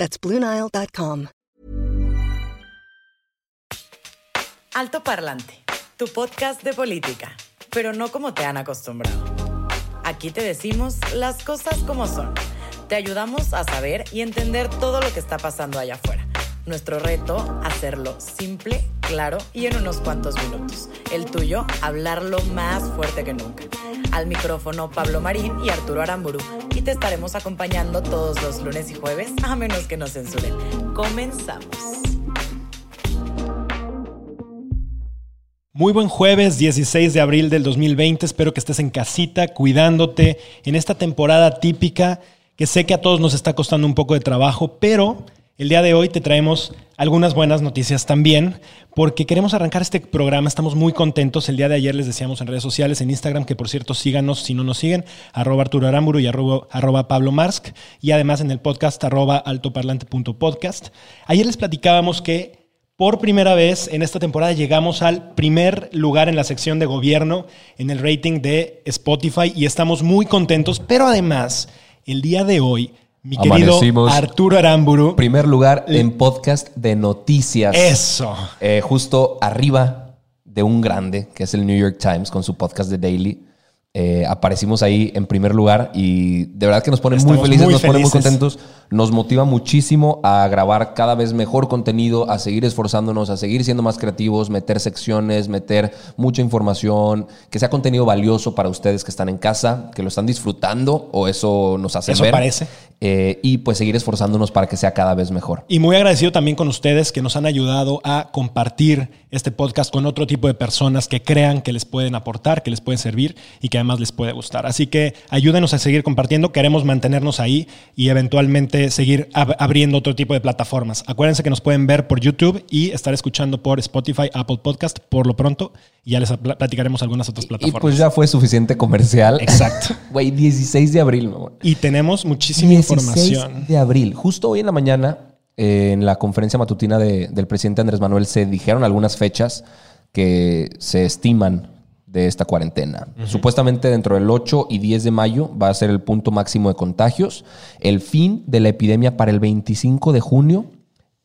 That's BlueNile.com. Alto Parlante, tu podcast de política, pero no como te han acostumbrado. Aquí te decimos las cosas como son. Te ayudamos a saber y entender todo lo que está pasando allá afuera. Nuestro reto, hacerlo simple, claro y en unos cuantos minutos. El tuyo, hablarlo más fuerte que nunca. Al micrófono Pablo Marín y Arturo Aramburu. Y te estaremos acompañando todos los lunes y jueves, a menos que nos censuren. Comenzamos. Muy buen jueves 16 de abril del 2020. Espero que estés en casita, cuidándote en esta temporada típica que sé que a todos nos está costando un poco de trabajo, pero el día de hoy te traemos algunas buenas noticias también, porque queremos arrancar este programa, estamos muy contentos. El día de ayer les decíamos en redes sociales, en Instagram, que por cierto síganos si no nos siguen, arroba Arturo Aramburu y arroba, Pablo Marsk, y además en el podcast arroba altoparlante.podcast. Ayer les platicábamos que por primera vez en esta temporada llegamos al primer lugar en la sección de gobierno en el rating de Spotify y estamos muy contentos, pero además el día de hoy mi querido Arturo Aramburu. Primer lugar en podcast de noticias. Eso. Eh, justo arriba de un grande, que es el New York Times, con su podcast de Daily. Eh, aparecimos ahí en primer lugar y de verdad que nos pone muy felices, nos pone muy contentos, nos motiva muchísimo a grabar cada vez mejor contenido, a seguir esforzándonos, a seguir siendo más creativos, meter secciones, meter mucha información, que sea contenido valioso para ustedes que están en casa, que lo están disfrutando o eso nos hace eso ver. parece. Eh, y pues seguir esforzándonos para que sea cada vez mejor. Y muy agradecido también con ustedes que nos han ayudado a compartir este podcast con otro tipo de personas que crean que les pueden aportar, que les pueden servir y que además les puede gustar. Así que ayúdenos a seguir compartiendo, queremos mantenernos ahí y eventualmente seguir abriendo otro tipo de plataformas. Acuérdense que nos pueden ver por YouTube y estar escuchando por Spotify, Apple Podcast por lo pronto y ya les platicaremos algunas otras plataformas. Y, pues ya fue suficiente comercial. Exacto. Güey, 16 de abril. Y tenemos muchísimos 16 de abril. Justo hoy en la mañana, eh, en la conferencia matutina de, del presidente Andrés Manuel, se dijeron algunas fechas que se estiman de esta cuarentena. Supuestamente dentro del 8 y 10 de mayo va a ser el punto máximo de contagios, el fin de la epidemia para el 25 de junio,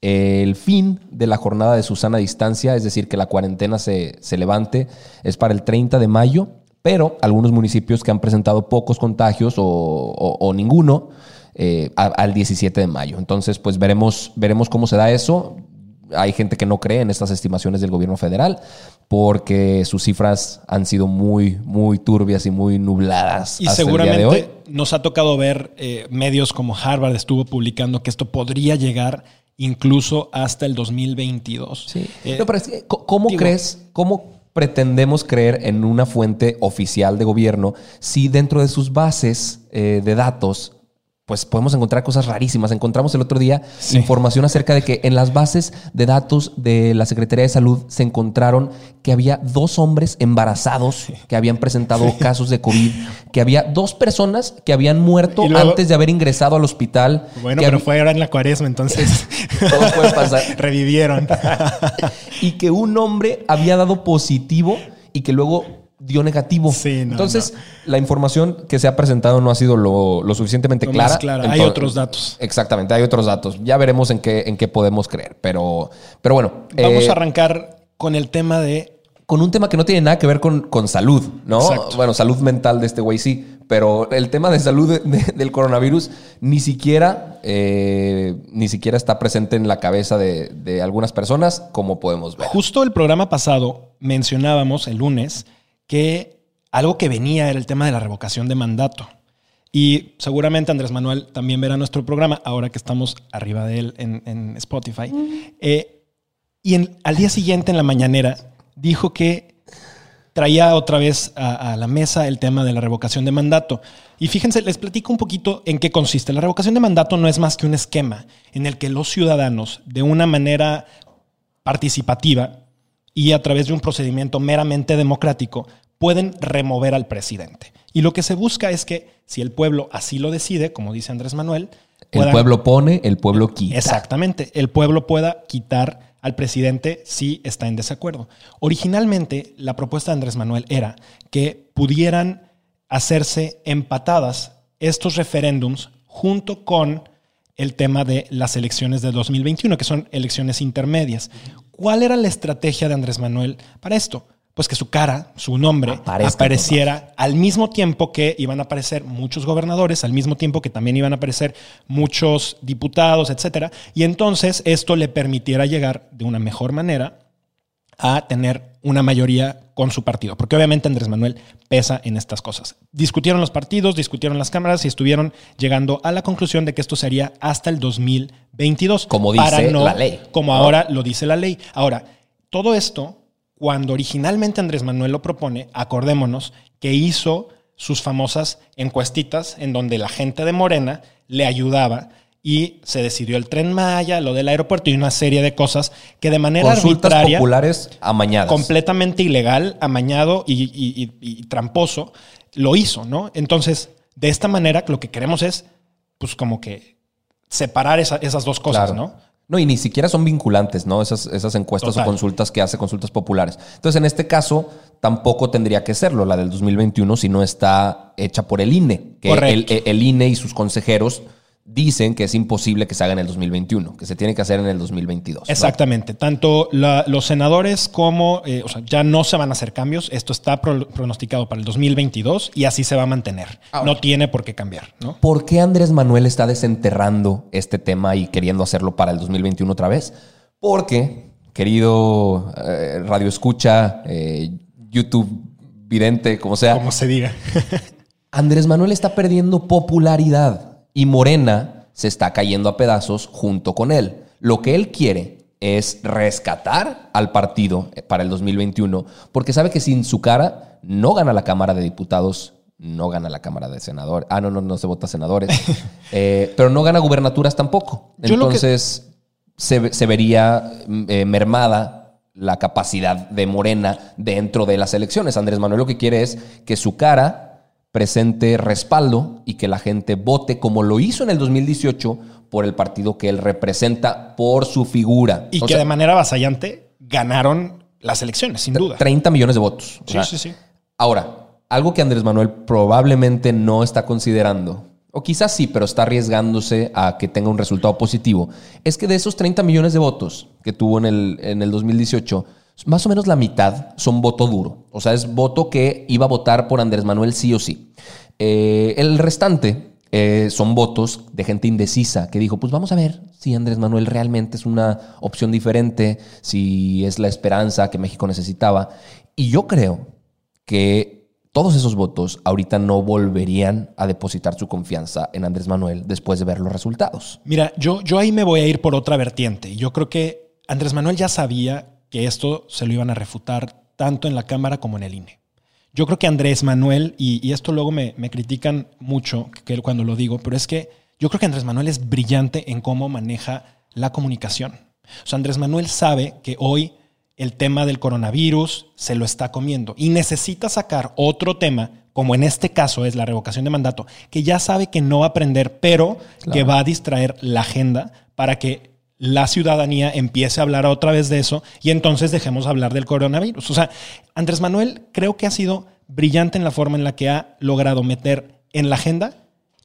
el fin de la jornada de Susana Distancia, es decir, que la cuarentena se, se levante, es para el 30 de mayo, pero algunos municipios que han presentado pocos contagios o ninguno, eh, al 17 de mayo. Entonces, pues veremos, veremos cómo se da eso. Hay gente que no cree en estas estimaciones del gobierno federal porque sus cifras han sido muy, muy turbias y muy nubladas. Y seguramente nos ha tocado ver eh, medios como Harvard estuvo publicando que esto podría llegar incluso hasta el 2022. Sí. Eh, pero ¿cómo crees, cómo pretendemos creer en una fuente oficial de gobierno si dentro de sus bases de datos pues podemos encontrar cosas rarísimas. Encontramos el otro día información acerca de que en las bases de datos de la Secretaría de Salud se encontraron que había dos hombres embarazados que habían presentado casos de COVID, que había dos personas que habían muerto antes de haber ingresado al hospital. Bueno, pero fue ahora en la cuaresma, entonces todo puede pasar. Revivieron. y que un hombre había dado positivo y que luego dio negativo. Entonces, la información que se ha presentado no ha sido lo, suficientemente clara. hay otros datos. Exactamente, hay otros datos. Ya veremos en qué, en qué podemos creer. Pero, pero bueno. Vamos a eh, arrancar con el tema de. Con un tema que no tiene nada que ver con, con salud, ¿no? Bueno, salud mental de este güey sí. Pero el tema de salud del coronavirus ni siquiera, eh, ni siquiera está presente en la cabeza de, de algunas personas, como podemos ver. Justo el programa pasado mencionábamos el lunes que algo que venía era el tema de la revocación de mandato. Y seguramente Andrés Manuel también verá nuestro programa, ahora que estamos arriba de él en, Spotify. Eh, y al día siguiente, en la mañanera, dijo que traía otra vez a, a, la mesa el tema de la revocación de mandato. Y fíjense, les platico un poquito en qué consiste. La revocación de mandato no es más que un esquema en el que los ciudadanos, de una manera participativa y a través de un procedimiento meramente democrático, pueden remover al presidente. Y lo que se busca es que, si el pueblo así lo decide, como dice Andrés Manuel, el pueblo pone, el pueblo quita. Exactamente, el pueblo pueda quitar al presidente si está en desacuerdo. Originalmente, la propuesta de Andrés Manuel era que pudieran hacerse empatadas estos referéndums junto con el tema de las elecciones de 2021, que son elecciones intermedias. ¿Cuál era la estrategia de Andrés Manuel para esto? pues que su cara, su nombre, apareciera al mismo tiempo que iban a aparecer muchos gobernadores, al mismo tiempo que también iban a aparecer muchos diputados, etcétera. Y entonces esto le permitiera llegar de una mejor manera a tener una mayoría con su partido, porque obviamente Andrés Manuel pesa en estas cosas. Discutieron los partidos, discutieron las cámaras y estuvieron llegando a la conclusión de que esto sería hasta el 2022. Como dice la ley. Como ahora lo dice la ley. Ahora, todo esto cuando originalmente Andrés Manuel lo propone, acordémonos que hizo sus famosas encuestitas en donde la gente de Morena le ayudaba y se decidió el tren Maya, lo del aeropuerto y una serie de cosas que de manera Consultas arbitraria, populares amañadas. completamente ilegal, amañado y, y, tramposo, lo hizo, ¿no? Entonces, de esta manera lo que queremos es, pues como que separar esas dos cosas, ¿no? No, y ni siquiera son vinculantes, ¿no? Esas, esas encuestas o consultas que hace consultas populares. Entonces, en este caso, tampoco tendría que serlo, la del 2021, si no está hecha por el INE. Que el, el, INE y sus consejeros dicen que es imposible que se haga en el 2021, que se tiene que hacer en el 2022. Exactamente. Tanto los senadores como, eh, o sea, ya no se van a hacer cambios. Esto está pronosticado para el 2022 y así se va a mantener. no tiene por qué cambiar. ¿no? ¿Por qué Andrés Manuel está desenterrando este tema y queriendo hacerlo para el 2021 otra vez? Porque, querido eh, Radio Escucha, eh, YouTube vidente, como sea. Como se diga. Andrés Manuel está perdiendo popularidad y Morena se está cayendo a pedazos junto con él. Lo que él quiere es rescatar al partido para el 2021, porque sabe que sin su cara no gana la Cámara de Diputados, no gana la Cámara de Senadores. Ah, no, no, no se vota senadores. Eh, pero no gana gubernaturas tampoco. Entonces se, vería eh, mermada la capacidad de Morena dentro de las elecciones. Andrés Manuel lo que quiere es que su cara presente respaldo y que la gente vote como lo hizo en el 2018 por el partido que él representa, por su figura. Y que de manera avasallante ganaron las elecciones, sin duda. 30 millones de votos. Sí, sí, sí. Ahora, algo que Andrés Manuel probablemente no está considerando, o quizás sí, pero está arriesgándose a que tenga un resultado positivo, es que de esos 30 millones de votos que tuvo en el, en el 2018, más o menos la mitad son voto duro. O sea, es voto que iba a votar por Andrés Manuel sí o sí. Eh, el restante eh, son votos de gente indecisa que dijo, pues vamos a ver si Andrés Manuel realmente es una opción diferente, si es la esperanza que México necesitaba. Y yo creo que todos esos votos ahorita no volverían a depositar su confianza en Andrés Manuel después de ver los resultados. Mira, yo, yo ahí me voy a ir por otra vertiente. Yo creo que Andrés Manuel ya sabía que esto se lo iban a refutar tanto en la Cámara como en el INE. Yo creo que Andrés Manuel, y, esto luego me, critican mucho que cuando lo digo, pero es que yo creo que Andrés Manuel es brillante en cómo maneja la comunicación. O sea, Andrés Manuel sabe que hoy el tema del coronavirus se lo está comiendo y necesita sacar otro tema, como en este caso es la revocación de mandato, que ya sabe que no va a aprender, pero que va a distraer la agenda para que la ciudadanía empiece a hablar otra vez de eso y entonces dejemos hablar del coronavirus. O sea, Andrés Manuel creo que ha sido brillante en la forma en la que ha logrado meter en la agenda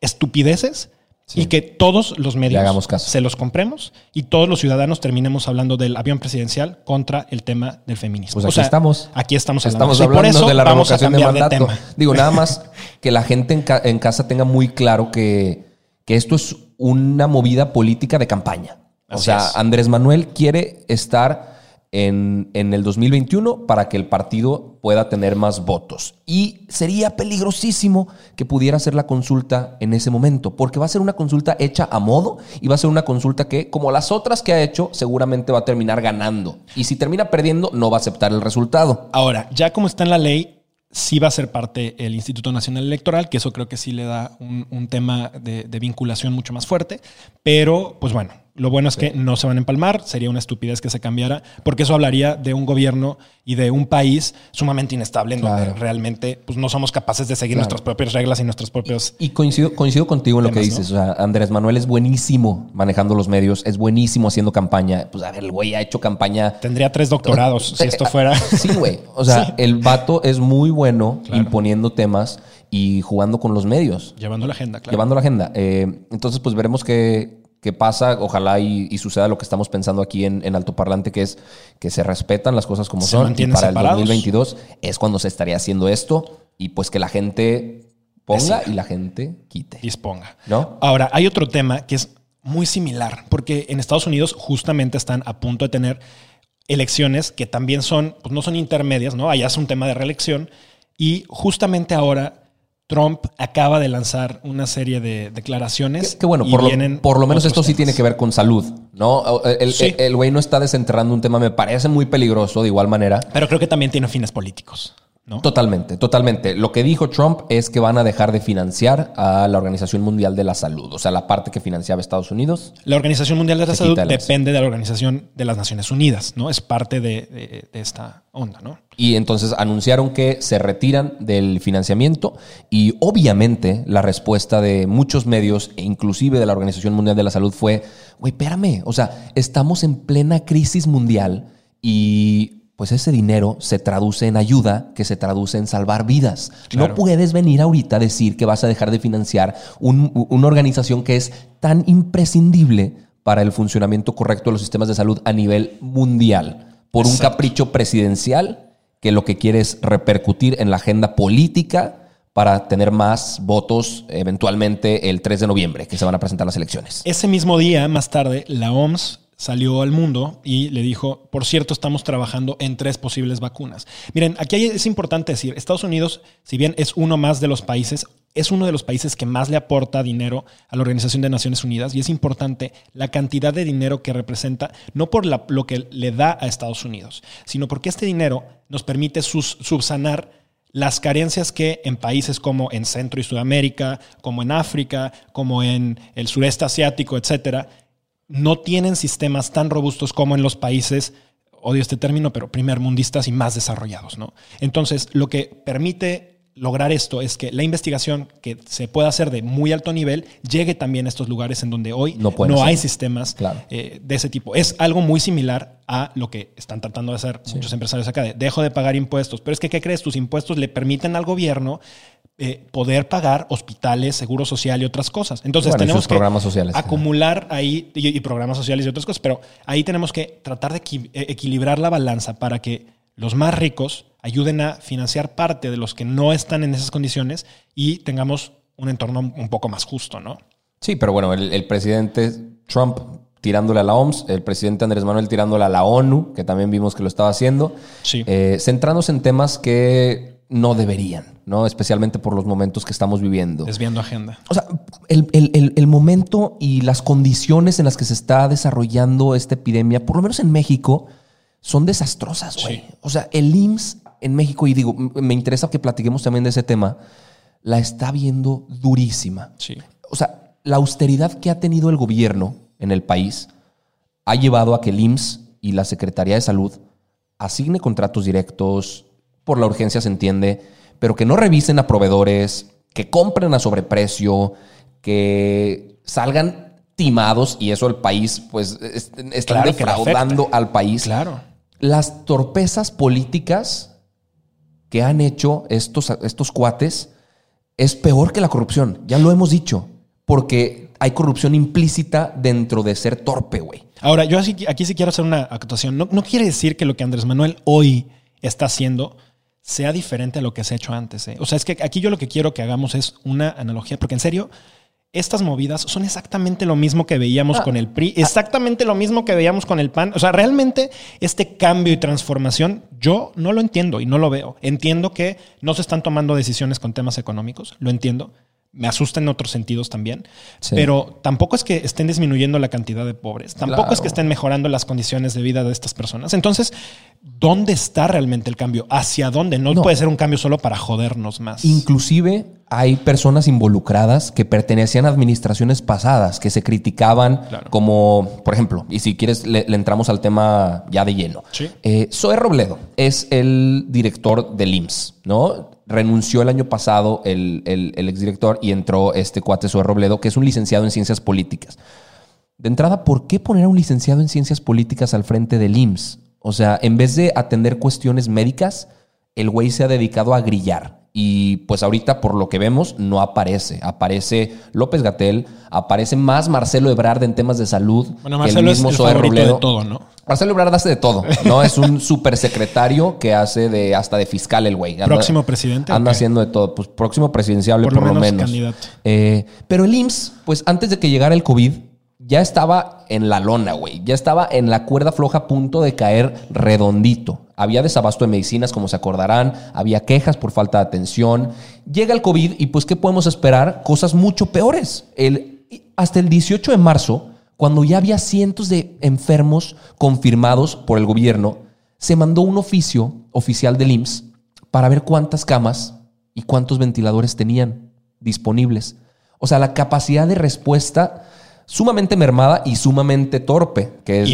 estupideces y que todos los medios se los compremos y todos los ciudadanos terminemos hablando del avión presidencial contra el tema del feminismo. Pues aquí estamos. Aquí estamos hablando, estamos hablando de la revocación de mandato. Digo, nada más que la gente en, casa tenga muy claro que, que esto es una movida política de campaña o sea, Andrés Manuel quiere estar en, en, el 2021 para que el partido pueda tener más votos. Y sería peligrosísimo que pudiera hacer la consulta en ese momento, porque va a ser una consulta hecha a modo y va a ser una consulta que, como las otras que ha hecho, seguramente va a terminar ganando. Y si termina perdiendo, no va a aceptar el resultado. Ahora, ya como está en la ley, sí va a ser parte el Instituto Nacional Electoral, que eso creo que sí le da un, un tema de, de, vinculación mucho más fuerte. Pero, pues bueno, lo bueno es que no se van a empalmar, sería una estupidez que se cambiara, porque eso hablaría de un gobierno y de un país sumamente inestable en claro. donde realmente pues, no somos capaces de seguir claro. nuestras propias reglas y nuestros propios... Y, y coincido, coincido contigo en lo temas, que dices. ¿no? O sea, Andrés Manuel es buenísimo manejando los medios, es buenísimo haciendo campaña. Pues a ver, el güey ha hecho campaña... Tendría tres doctorados si esto fuera... Sí, güey. O sea, sí. el vato es muy bueno claro. imponiendo temas y jugando con los medios. Llevando la agenda, claro. Llevando la agenda. Eh, entonces, pues veremos qué, que pasa, ojalá y, y, suceda lo que estamos pensando aquí en, en altoparlante, que es que se respetan las cosas como se son. Y para separados. el 2022 es cuando se estaría haciendo esto y pues que la gente ponga y la gente quite. Disponga. ¿No? Ahora, hay otro tema que es muy similar, porque en Estados Unidos justamente están a punto de tener elecciones que también son, pues no son intermedias, ¿no? Allá es un tema de reelección y justamente ahora Trump acaba de lanzar una serie de declaraciones. Que, bueno, por lo, por lo, menos esto temas. sí tiene que ver con salud, ¿no? El sí. güey el no está desenterrando un tema, me parece muy peligroso de igual manera. Pero creo que también tiene fines políticos. ¿No? Totalmente, totalmente. Lo que dijo Trump es que van a dejar de financiar a la Organización Mundial de la Salud, o sea, la parte que financiaba Estados Unidos. La Organización Mundial de la Salud depende de la Organización de las Naciones Unidas, ¿no? Es parte de, de, de, esta onda, ¿no? Y entonces anunciaron que se retiran del financiamiento y obviamente la respuesta de muchos medios e inclusive de la Organización Mundial de la Salud fue, güey, espérame, o sea, estamos en plena crisis mundial y pues ese dinero se traduce en ayuda, que se traduce en salvar vidas. Claro. No puedes venir ahorita a decir que vas a dejar de financiar un, una organización que es tan imprescindible para el funcionamiento correcto de los sistemas de salud a nivel mundial por Exacto. un capricho presidencial que lo que quiere es repercutir en la agenda política para tener más votos eventualmente el 3 de noviembre, que se van a presentar las elecciones. Ese mismo día, más tarde, la OMS salió al mundo y le dijo, por cierto, estamos trabajando en tres posibles vacunas. Miren, aquí es importante decir, Estados Unidos, si bien es uno más de los países, es uno de los países que más le aporta dinero a la Organización de Naciones Unidas y es importante la cantidad de dinero que representa, no por la, lo que le da a Estados Unidos, sino porque este dinero nos permite sus, subsanar las carencias que en países como en Centro y Sudamérica, como en África, como en el sureste asiático, etcétera, no tienen sistemas tan robustos como en los países, odio este término, pero primermundistas y más desarrollados. ¿no? Entonces, lo que permite lograr esto es que la investigación que se pueda hacer de muy alto nivel llegue también a estos lugares en donde hoy no, no hay sistemas claro. eh, de ese tipo. Es algo muy similar a lo que están tratando de hacer sí. muchos empresarios acá, de dejo de pagar impuestos, pero es que, ¿qué crees? Tus impuestos le permiten al gobierno eh, poder pagar hospitales, seguro social y otras cosas. Entonces bueno, tenemos que programas sociales, acumular ahí y, y, programas sociales y otras cosas, pero ahí tenemos que tratar de equi eh, equilibrar la balanza para que los más ricos ayuden a financiar parte de los que no están en esas condiciones y tengamos un entorno un poco más justo, ¿no? Sí, pero bueno, el, el presidente Trump tirándole a la OMS, el presidente Andrés Manuel tirándole a la ONU, que también vimos que lo estaba haciendo, sí. eh, centrándose en temas que no deberían, ¿no? Especialmente por los momentos que estamos viviendo. Desviando agenda. O sea, el, el, el, momento y las condiciones en las que se está desarrollando esta epidemia, por lo menos en México, son desastrosas, güey. Sí. O sea, el IMSS en México, y digo, me interesa que platiquemos también de ese tema, la está viendo durísima. Sí. O sea, la austeridad que ha tenido el gobierno en el país ha llevado a que el IMSS y la Secretaría de Salud asigne contratos directos, por la urgencia se entiende, pero que no revisen a proveedores, que compren a sobreprecio, que salgan timados y eso el país, pues, están claro defraudando al país. Claro. Las torpezas políticas que han hecho estos, estos cuates es peor que la corrupción. Ya lo hemos dicho. Porque hay corrupción implícita dentro de ser torpe, güey. Ahora, yo aquí, aquí sí quiero hacer una actuación. No, no, quiere decir que lo que Andrés Manuel hoy está haciendo sea diferente a lo que se ha hecho antes. ¿eh? O sea, es que aquí yo lo que quiero que hagamos es una analogía, porque en serio, estas movidas son exactamente lo mismo que veíamos Ah. con el PRI, exactamente lo mismo que veíamos con el PAN. O sea, realmente este cambio y transformación yo no lo entiendo y no lo veo. Entiendo que no se están tomando decisiones con temas económicos, lo entiendo. Me asusta en otros sentidos también, Sí. pero tampoco es que estén disminuyendo la cantidad de pobres, tampoco Claro. es que estén mejorando las condiciones de vida de estas personas. Entonces, ¿dónde está realmente el cambio? ¿Hacia dónde? No, No. puede ser un cambio solo para jodernos más. Inclusive hay personas involucradas que pertenecían a administraciones pasadas, que se criticaban Claro. como, por ejemplo, y si quieres le, le entramos al tema ya de lleno. Sí. Eh, Zoe Robledo es el director del IMSS, ¿no? Renunció el año pasado el, el, exdirector y entró este cuate Zoe Robledo, que es un licenciado en ciencias políticas. De entrada, ¿por qué poner a un licenciado en ciencias políticas al frente del IMSS? O sea, en vez de atender cuestiones médicas, el güey se ha dedicado a grillar. Y pues ahorita, por lo que vemos, no aparece. Aparece López Gatel, aparece más Marcelo Ebrard en temas de salud. Bueno, que Marcelo es el Zoe favorito Robledo. de todo, ¿no? Marcelo Ebrard hace de todo, ¿no? Es un supersecretario que hace de hasta de fiscal el güey. Anda- ¿Próximo presidente Anda haciendo de todo. Pues próximo presidenciable Por por, lo lo menos menos. candidato. Eh, pero el IMSS, pues antes de que llegara el COVID, ya estaba en la lona, güey. Ya estaba en la cuerda floja a punto de caer redondito. Había desabasto de medicinas, como se acordarán. Había quejas por falta de atención. Llega el COVID y pues, ¿qué podemos esperar? Cosas mucho peores. El, hasta el 18 de marzo, cuando ya había cientos de enfermos confirmados por el gobierno, se mandó un oficio oficial del IMSS para ver cuántas camas y cuántos ventiladores tenían disponibles. O sea, la capacidad de respuesta sumamente mermada y sumamente torpe, que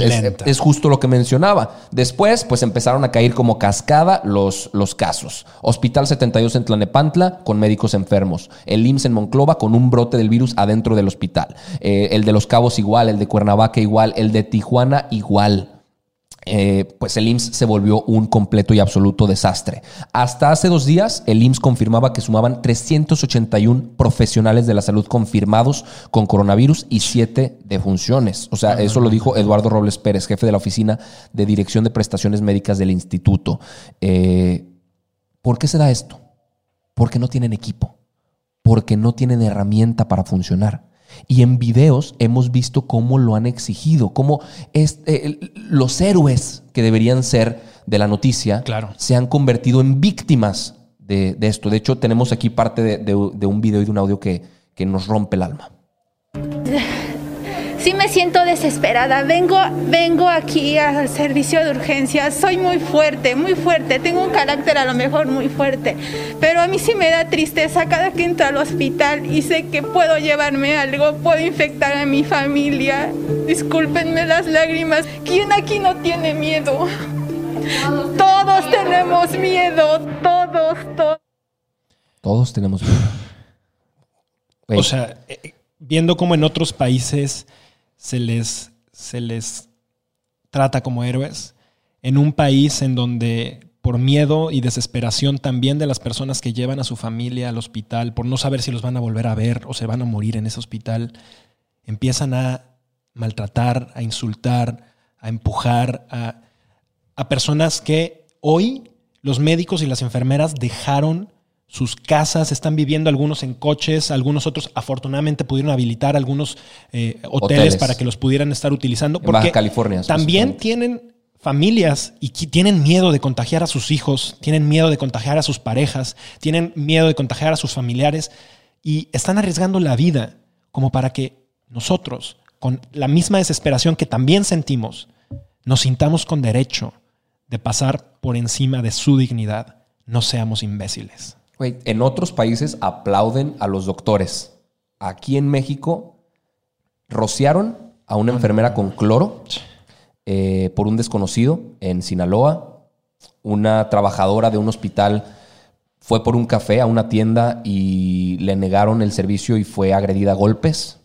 es, justo lo que mencionaba. Después, pues empezaron a caer como cascada los, los casos. Hospital 72 en Tlanepantla con médicos enfermos. El IMSS en Monclova con un brote del virus adentro del hospital. Eh, el de Los Cabos igual, el de Cuernavaca igual, el de Tijuana igual. Eh, pues el IMSS se volvió un completo y absoluto desastre. Hasta hace dos días, el IMSS confirmaba que sumaban 381 profesionales de la salud confirmados con coronavirus y 7 defunciones. O sea, eso lo dijo Eduardo Robles Pérez, jefe de la Oficina de Dirección de Prestaciones Médicas del Instituto. Eh, ¿Por qué se da esto? Porque no tienen equipo, porque no tienen herramienta para funcionar. Y en videos hemos visto cómo lo han exigido, cómo eh, los héroes que deberían ser de la noticia Claro. se han convertido en víctimas de, de esto. De hecho, tenemos aquí parte de, de- de un video y de un audio que, que nos rompe el alma. Sí me siento desesperada. Vengo, vengo aquí al servicio de urgencias. Soy muy fuerte, muy fuerte. Tengo un carácter a lo mejor muy fuerte. Pero a mí sí me da tristeza cada que entro al hospital y sé que puedo llevarme algo, puedo infectar a mi familia. Discúlpenme las lágrimas. ¿Quién aquí no tiene miedo? Todos tenemos miedo. Todos, todos. Todos tenemos miedo. O sea, eh, viendo cómo en otros países se les, se les trata como héroes, en un país en donde por miedo y desesperación también de las personas que llevan a su familia al hospital, por no saber si los van a volver a ver o se van a morir en ese hospital, empiezan a maltratar, a insultar, a empujar a, a personas que hoy los médicos y las enfermeras dejaron sus casas, están viviendo algunos en coches, algunos otros afortunadamente pudieron habilitar algunos eh, hoteles, Hoteles. para que los pudieran estar utilizando. En Baja California, También tienen familias y tienen miedo de contagiar a sus hijos, tienen miedo de contagiar a sus parejas, tienen miedo de contagiar a sus familiares y están arriesgando la vida como para que nosotros, con la misma desesperación que también sentimos, nos sintamos con derecho de pasar por encima de su dignidad. No seamos imbéciles. En otros países aplauden a los doctores. Aquí en México rociaron a una enfermera con cloro eh, por un desconocido en Sinaloa. Una trabajadora de un hospital fue por un café a una tienda y le negaron el servicio y fue agredida a golpes.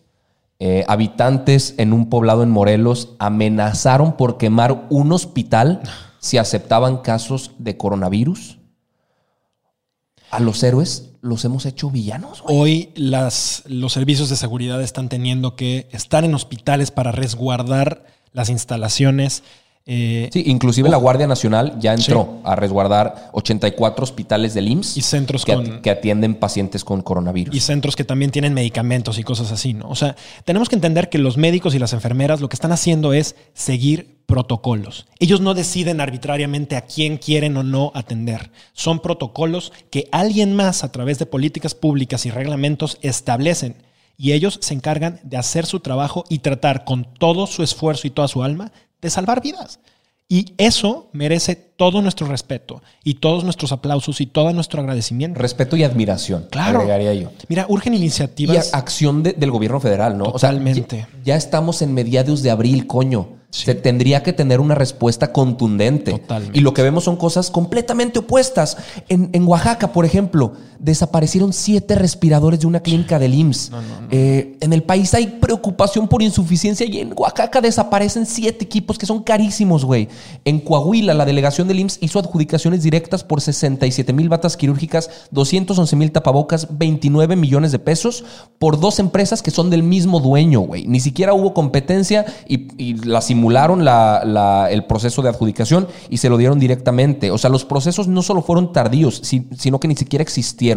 Eh, habitantes en un poblado en Morelos amenazaron por quemar un hospital si aceptaban casos de coronavirus. A los héroes los hemos hecho villanos. Hoy las, los servicios de seguridad están teniendo que estar en hospitales para resguardar las instalaciones. Eh, sí, inclusive la Guardia Nacional ya entró a resguardar 84 hospitales del IMSS y centros que, con, que, atienden pacientes con coronavirus. Y centros que también tienen medicamentos y cosas así, ¿no? O sea, tenemos que entender que los médicos y las enfermeras lo que están haciendo es seguir protocolos. Ellos no deciden arbitrariamente a quién quieren o no atender. Son protocolos que alguien más a través de políticas públicas y reglamentos establecen y ellos se encargan de hacer su trabajo y tratar con todo su esfuerzo y toda su alma de salvar vidas. Y eso merece todo nuestro respeto y todos nuestros aplausos y todo nuestro agradecimiento. Respeto y admiración, claro. agregaría yo. Mira, urgen iniciativas. Y acción de, del gobierno federal, ¿no? Totalmente. O sea, ya, ya, estamos en mediados de abril, coño. Sí. Se tendría que tener una respuesta contundente. Totalmente. Y lo que vemos son cosas completamente opuestas. En, en Oaxaca, por ejemplo, desaparecieron siete respiradores de una clínica del IMSS. No, no, no. Eh, en el país hay preocupación por insuficiencia y en Oaxaca desaparecen siete equipos que son carísimos, güey. En Coahuila, la delegación del IMSS hizo adjudicaciones directas por 67 mil batas quirúrgicas, 211 mil tapabocas, 29 millones de pesos por dos empresas que son del mismo dueño, güey. Ni siquiera hubo competencia y, y la simularon la, la, el proceso de adjudicación y se lo dieron directamente. O sea, los procesos no solo fueron tardíos, si, sino que ni siquiera existieron.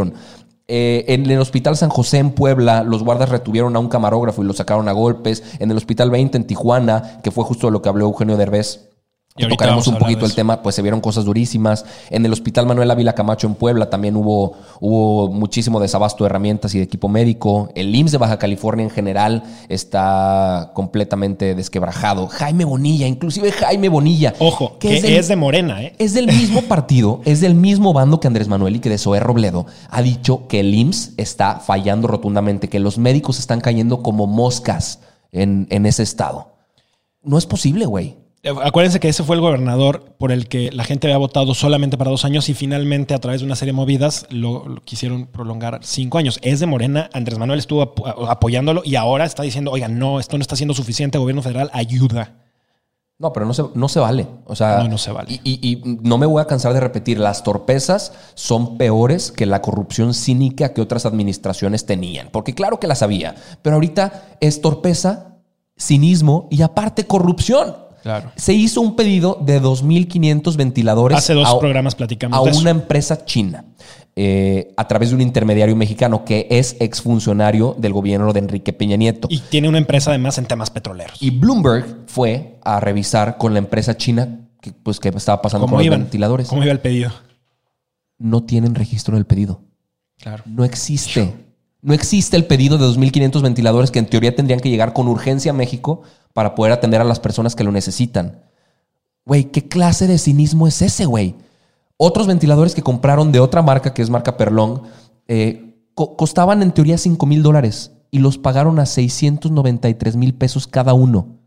Eh, en el Hospital San José en Puebla, los guardas retuvieron a un camarógrafo y lo sacaron a golpes. En el Hospital 20 en Tijuana, que fue justo lo que habló Eugenio Derbez, Y tocaremos un poquito el tema, pues se vieron cosas durísimas. En el Hospital Manuel Ávila Camacho en Puebla también hubo, hubo muchísimo desabasto de herramientas y de equipo médico. El IMSS de Baja California en general está completamente desquebrajado. Jaime Bonilla, inclusive Jaime Bonilla. Ojo, que, es es, del- de Morena, ¿eh? es del mismo partido, es del mismo bando que Andrés Manuel y que de Zoé Robledo ha dicho que el IMSS está fallando rotundamente, que los médicos están cayendo como moscas en, en ese estado. No es posible, güey. Acuérdense que ese fue el gobernador por el que la gente había votado solamente para dos años y finalmente a través de una serie de movidas lo, lo quisieron prolongar cinco años. Es de Morena, Andrés Manuel estuvo ap- apoyándolo y ahora está diciendo, oiga, no, esto no está siendo suficiente, gobierno federal, ayuda. No, pero no se, no se vale. O sea, No, no se vale. Y, y- y no me voy a cansar de repetir, las torpezas son peores que la corrupción cínica que otras administraciones tenían. Porque claro que las había, pero ahorita es torpeza, cinismo y aparte corrupción. Claro. Se hizo un pedido de 2.500 ventiladores Hace dos a, programas platicamos a de eso. una empresa china eh, a través de un intermediario mexicano que es exfuncionario del gobierno de Enrique Peña Nieto. Y tiene una empresa además en temas petroleros. Y Bloomberg fue a revisar con la empresa china que, pues, que estaba pasando ¿Cómo con iban? los ventiladores. ¿Cómo iba el pedido? No tienen registro del pedido. Claro. No existe. No existe el pedido de 2.500 ventiladores que en teoría tendrían que llegar con urgencia a México para poder atender a las personas que lo necesitan. Güey, ¿qué clase de cinismo es ese, güey? Otros ventiladores que compraron de otra marca, que es marca Perlong, eh, co- costaban en teoría 5 mil dólares y los pagaron a 693 mil pesos cada uno.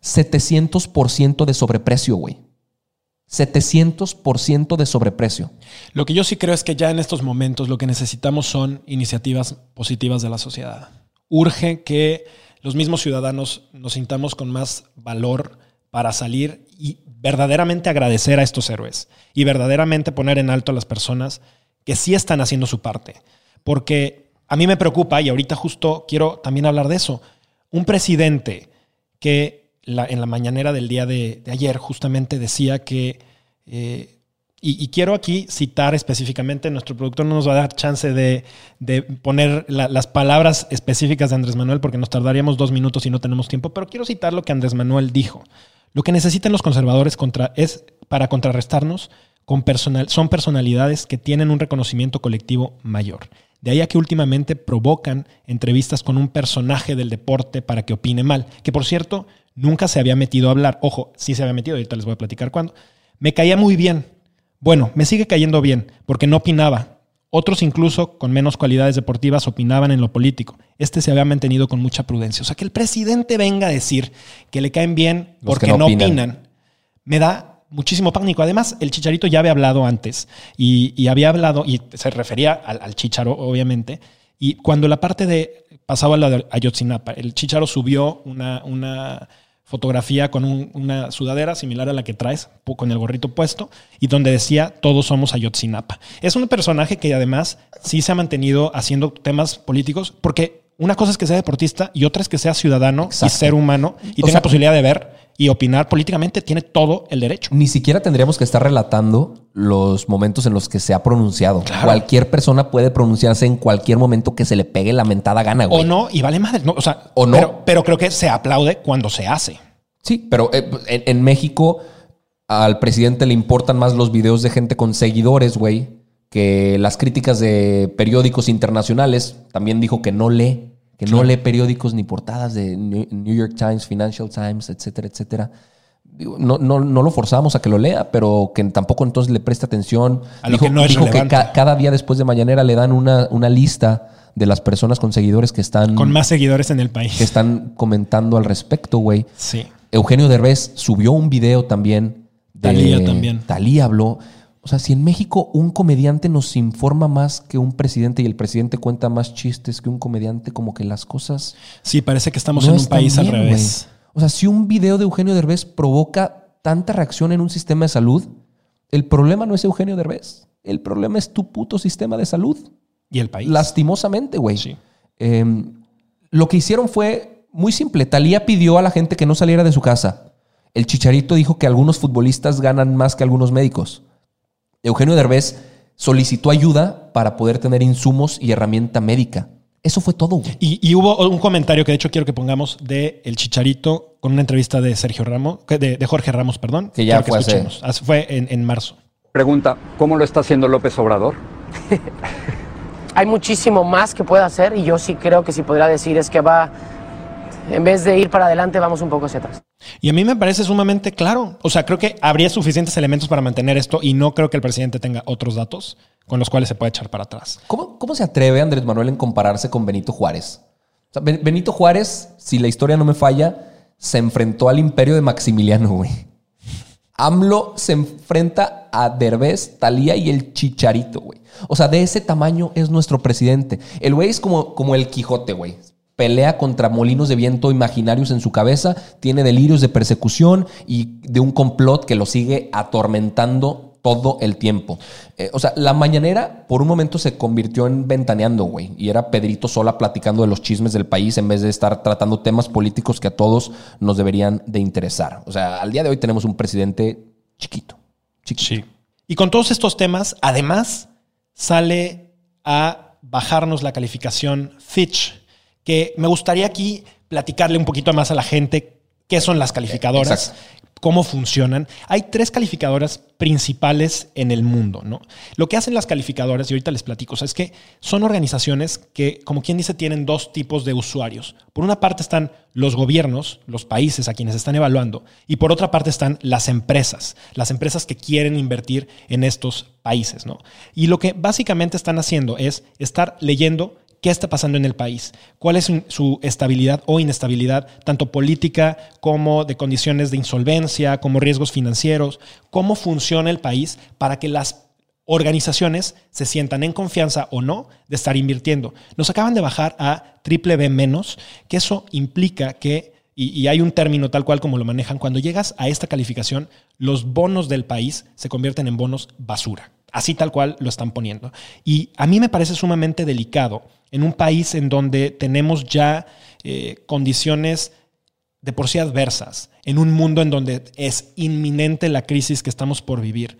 700% de sobreprecio, güey. 700% de sobreprecio. Lo que yo sí creo es que ya en estos momentos lo que necesitamos son iniciativas positivas de la sociedad. Urge que los mismos ciudadanos nos sintamos con más valor para salir y verdaderamente agradecer a estos héroes y verdaderamente poner en alto a las personas que sí están haciendo su parte. Porque a mí me preocupa, y ahorita justo quiero también hablar de eso, un presidente que en la mañanera del día de, de ayer justamente decía que, eh, y, quiero aquí citar específicamente, nuestro productor no nos va a dar chance de, poner la- las palabras específicas de Andrés Manuel porque nos tardaríamos dos minutos y no tenemos tiempo, pero quiero citar lo que Andrés Manuel dijo. Lo que necesitan los conservadores contra, es para contrarrestarnos con personal, son personalidades que tienen un reconocimiento colectivo mayor. De ahí a que últimamente provocan entrevistas con un personaje del deporte para que opine mal, que por cierto nunca se había metido a hablar. Ojo, sí se había metido, ahorita les voy a platicar cuándo. Me caía muy bien. Bueno, me sigue cayendo bien, porque no opinaba. Otros incluso con menos cualidades deportivas opinaban en lo político. Este se había mantenido con mucha prudencia. O sea, que el presidente venga a decir que le caen bien Los porque que no no opinan. opinan, me da muchísimo pánico. Además, el Chicharito ya había hablado antes y, y había hablado, y se refería al, al Chicharo, obviamente. Y cuando la parte de pasaba la de Ayotzinapa, el Chicharo subió una, una fotografía con un- una sudadera similar a la que traes, con el gorrito puesto, y donde decía todos somos Ayotzinapa. Es un personaje que además sí se ha mantenido haciendo temas políticos, porque una cosa es que sea deportista y otra es que sea ciudadano Exacto. y ser humano y O tenga sea, posibilidad de ver y opinar políticamente, tiene todo el derecho. Ni siquiera tendríamos que estar relatando los momentos en los que se ha pronunciado. Cualquier persona puede pronunciarse en cualquier momento que se le pegue la mentada gana, güey. O no, y vale madre. No, o sea, O no. Pero, pero creo que se aplaude cuando se hace. Sí, pero eh, en, en México al presidente le importan más los videos de gente con seguidores, güey, que las críticas de periódicos internacionales. También dijo que no lee, que no lee periódicos ni portadas de New York Times, Financial Times, etcétera, etcétera. No, no, no lo forzamos a que lo lea, pero que tampoco entonces le preste atención. A lo dijo que no es dijo que ca- cada día después de mañanera le dan una, una lista de las personas con seguidores que están, Con más seguidores en el país. que están comentando al respecto, güey. Sí. Eugenio Derbez subió un video también. De, Talía también. Talía habló. O sea, si en México un comediante nos informa más que un presidente y el presidente cuenta más chistes que un comediante, como que las cosas Sí, parece que estamos no en un país al revés. O sea, si un video de Eugenio Derbez provoca tanta reacción en un sistema de salud, el problema no es Eugenio Derbez. El problema es tu puto sistema de salud. Y el país. Lastimosamente, güey. Sí. Eh, lo que hicieron fue muy simple. Talía pidió a la gente que no saliera de su casa. El Chicharito dijo que algunos futbolistas ganan más que algunos médicos. Eugenio Derbez solicitó ayuda para poder tener insumos y herramienta médica. Eso fue todo, güey. Y, y hubo un comentario que de hecho quiero que pongamos de El Chicharito con una entrevista de Sergio Ramos, que- de, de Jorge Ramos, perdón. Que ya fue. Hace- Fue en, en marzo. Pregunta, ¿cómo lo está haciendo López Obrador? hay muchísimo más que puede hacer y yo sí creo que si podría decir es que va, en vez de ir para adelante, vamos un poco hacia atrás. Y a mí me parece sumamente claro. O sea, creo que habría suficientes elementos para mantener esto y no creo que el presidente tenga otros datos con los cuales se puede echar para atrás. ¿Cómo, cómo se atreve Andrés Manuel en compararse con Benito Juárez? Benito Juárez, si la historia no me falla, se enfrentó al imperio de Maximiliano, güey. AMLO se enfrenta a Derbez, Talía y el Chicharito, güey. O sea, de ese tamaño es nuestro presidente. El güey es como, como el Quijote, güey. Pelea contra molinos de viento imaginarios en su cabeza, tiene delirios de persecución y de un complot que lo sigue atormentando todo el tiempo. Eh, o sea, la mañanera por un momento se convirtió en ventaneando, güey. Y era Pedrito sola platicando de los chismes del país en vez de estar tratando temas políticos que a todos nos deberían de interesar. O sea, al día de hoy tenemos un presidente chiquito. chiquito. Y con todos estos temas, además, sale a bajarnos la calificación Fitch, que me gustaría aquí platicarle un poquito más a la gente qué son las calificadoras, Exacto. cómo funcionan. Hay tres calificadoras principales en el mundo, ¿no? Lo que hacen las calificadoras, y ahorita les platico, o sea, es que son organizaciones que, como quien dice, tienen dos tipos de usuarios. Por una parte están los gobiernos, los países a quienes están evaluando, y por otra parte están las empresas, las empresas que quieren invertir en estos países, ¿no? Y lo que básicamente están haciendo es estar leyendo qué está pasando en el país, cuál es su- estabilidad o inestabilidad, tanto política como de condiciones de insolvencia, como riesgos financieros, cómo funciona el país para que las organizaciones se sientan en confianza o no de estar invirtiendo. Nos acaban de bajar a triple B menos, que eso implica que, y hay un término tal cual como lo manejan, cuando llegas a esta calificación, los bonos del país se convierten en bonos basura. Así tal cual lo están poniendo. Y a mí me parece sumamente delicado en un país en donde tenemos ya eh, condiciones de por sí adversas, en un mundo en donde es inminente la crisis que estamos por vivir,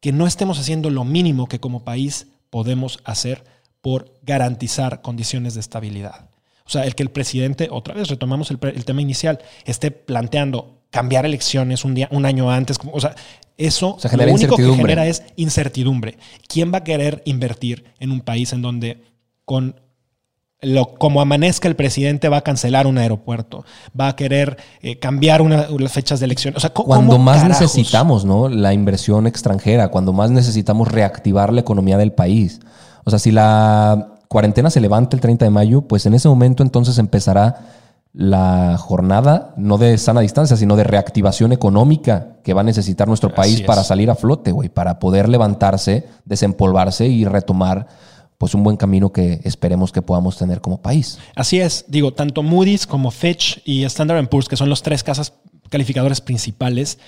que no estemos haciendo lo mínimo que como país podemos hacer por garantizar condiciones de estabilidad. O sea, el que el presidente, otra vez retomamos el, tema inicial, esté planteando cambiar elecciones un, día, un año antes, o sea, eso sea, lo único que genera es incertidumbre. ¿Quién va a querer invertir en un país en donde con lo, como amanezca el presidente va a cancelar un aeropuerto, va a querer eh, cambiar una- las fechas de elección. O sea, ¿cómo- Cuando más carajos? necesitamos, ¿no? La inversión extranjera, cuando más necesitamos reactivar la economía del país. O sea, si la cuarentena se levanta el 30 de mayo, pues en ese momento entonces empezará la jornada, no de sana distancia, sino de reactivación económica que va a necesitar nuestro Así país es. para salir a flote, güey, para poder levantarse, desempolvarse y retomar pues un buen camino que esperemos que podamos tener como país. Así es, digo, tanto Moody's como Fitch y Standard Poor's, que son los tres casas calificadoras principales,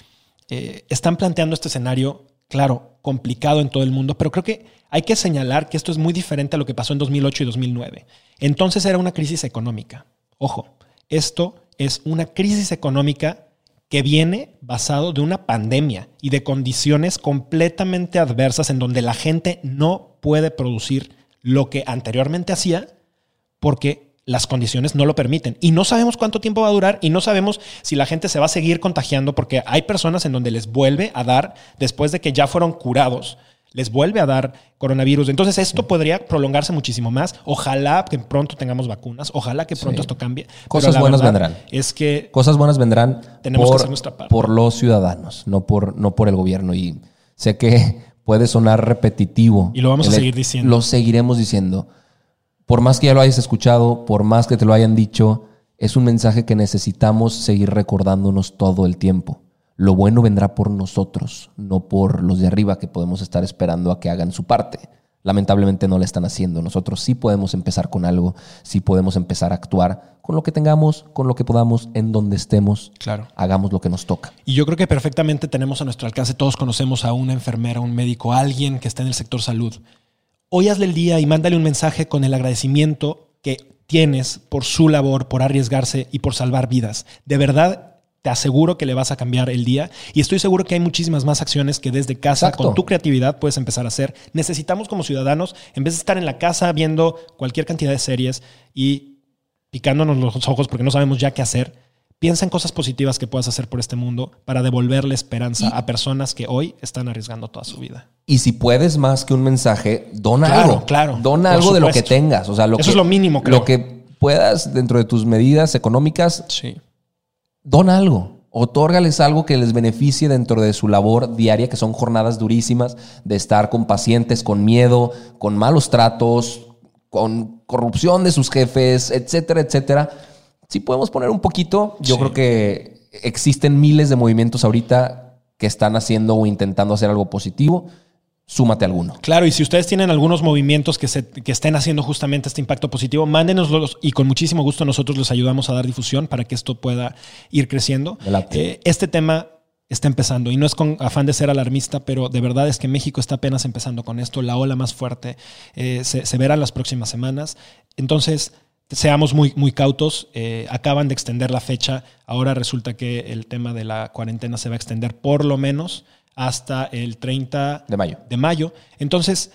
eh, están planteando este escenario, claro, complicado en todo el mundo, pero creo que hay que señalar que esto es muy diferente a lo que pasó en 2008 y 2009. Entonces era una crisis económica. Ojo, esto es una crisis económica que viene basado de una pandemia y de condiciones completamente adversas en donde la gente no puede producir lo que anteriormente hacía porque las condiciones no lo permiten. Y no sabemos cuánto tiempo va a durar y no sabemos si la gente se va a seguir contagiando porque hay personas en donde les vuelve a dar, después de que ya fueron curados, les vuelve a dar coronavirus. Entonces esto podría prolongarse muchísimo más. Ojalá que pronto tengamos vacunas, ojalá que pronto esto cambie. Cosas buenas vendrán. Es que Cosas buenas vendrán Tenemos que por, hacer nuestra parte. por los ciudadanos, no por, no por el gobierno. Y sé que puede sonar repetitivo. Y lo vamos a seguir diciendo. Lo seguiremos diciendo. Por más que ya lo hayas escuchado, por más que te lo hayan dicho, es un mensaje que necesitamos seguir recordándonos todo el tiempo. Lo bueno vendrá por nosotros, no por los de arriba que podemos estar esperando a que hagan su parte. Lamentablemente no la están haciendo. Nosotros sí podemos empezar con algo, sí podemos empezar a actuar con lo que tengamos, con lo que podamos, en donde estemos. Claro. Hagamos lo que nos toca. Y yo creo que perfectamente tenemos a nuestro alcance, todos conocemos a una enfermera, un médico, alguien que está en el sector salud. Hoy hazle el día y mándale un mensaje con el agradecimiento que tienes por su labor, por arriesgarse y por salvar vidas. De verdad, te aseguro que le vas a cambiar el día y estoy seguro que hay muchísimas más acciones que desde casa, Exacto. con tu creatividad, puedes empezar a hacer. Necesitamos como ciudadanos, en vez de estar en la casa viendo cualquier cantidad de series y picándonos los ojos porque no sabemos ya qué hacer, piensa en cosas positivas que puedas hacer por este mundo para devolverle esperanza a personas que hoy están arriesgando toda su vida. Y si puedes más que un mensaje, dona Claro, algo. claro, Dona algo de lo que tengas. O sea, lo Eso que, es lo mínimo, creo. Lo que puedas dentro de tus medidas económicas, Sí. Dona algo. Otórgales algo que les beneficie dentro de su labor diaria, que son jornadas durísimas de estar con pacientes, con miedo, con malos tratos, con corrupción de sus jefes, etcétera, etcétera. Si podemos poner un poquito, yo Sí. creo que existen miles de movimientos ahorita que están haciendo o intentando hacer algo positivo. Súmate alguno. Claro, y si ustedes tienen algunos movimientos que, se, que estén haciendo justamente este impacto positivo, mándenoslos y con muchísimo gusto nosotros les ayudamos a dar difusión para que esto pueda ir creciendo. Eh, este tema está empezando y no es con afán de ser alarmista, pero de verdad es que México está apenas empezando con esto. La ola más fuerte eh, se, se verá en las próximas semanas. Entonces, seamos muy, muy cautos. Eh, acaban de extender la fecha. Ahora resulta que el tema de la cuarentena se va a extender por lo menos hasta el 30 De mayo. de mayo. Entonces,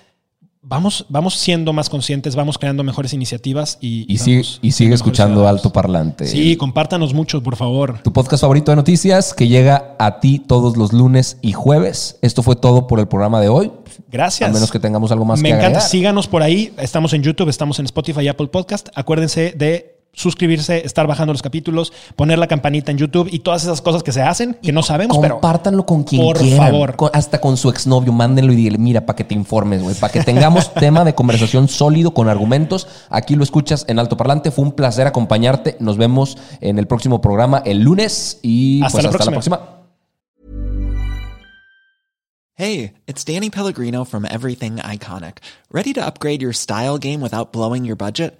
vamos, vamos siendo más conscientes, vamos creando mejores iniciativas y, Y, sigue, y sigue escuchando Alto Parlante. Sí, compártanos mucho, por favor. Tu podcast favorito de noticias que llega a ti todos los lunes y jueves. Esto fue todo por el programa de hoy. Gracias. A menos que tengamos algo más Me que encanta. agregar. Síganos por ahí. Estamos en YouTube, estamos en Spotify y Apple Podcast. Acuérdense de suscribirse, estar bajando los capítulos, poner la campanita en YouTube y todas esas cosas que se hacen que no sabemos, pero Compártanlo con quien por quieran. favor. Con- hasta con su exnovio. Mándenlo y dile, mira, para que te informes, güey. Para que tengamos tema de conversación sólido con argumentos. Aquí lo escuchas en Alto Parlante. Fue un placer acompañarte. Nos vemos en el próximo programa el lunes. Y Hasta pues la hasta la próxima. próxima. Hey, it's Danny Pellegrino from Everything Iconic. Ready to upgrade your style game without blowing your budget?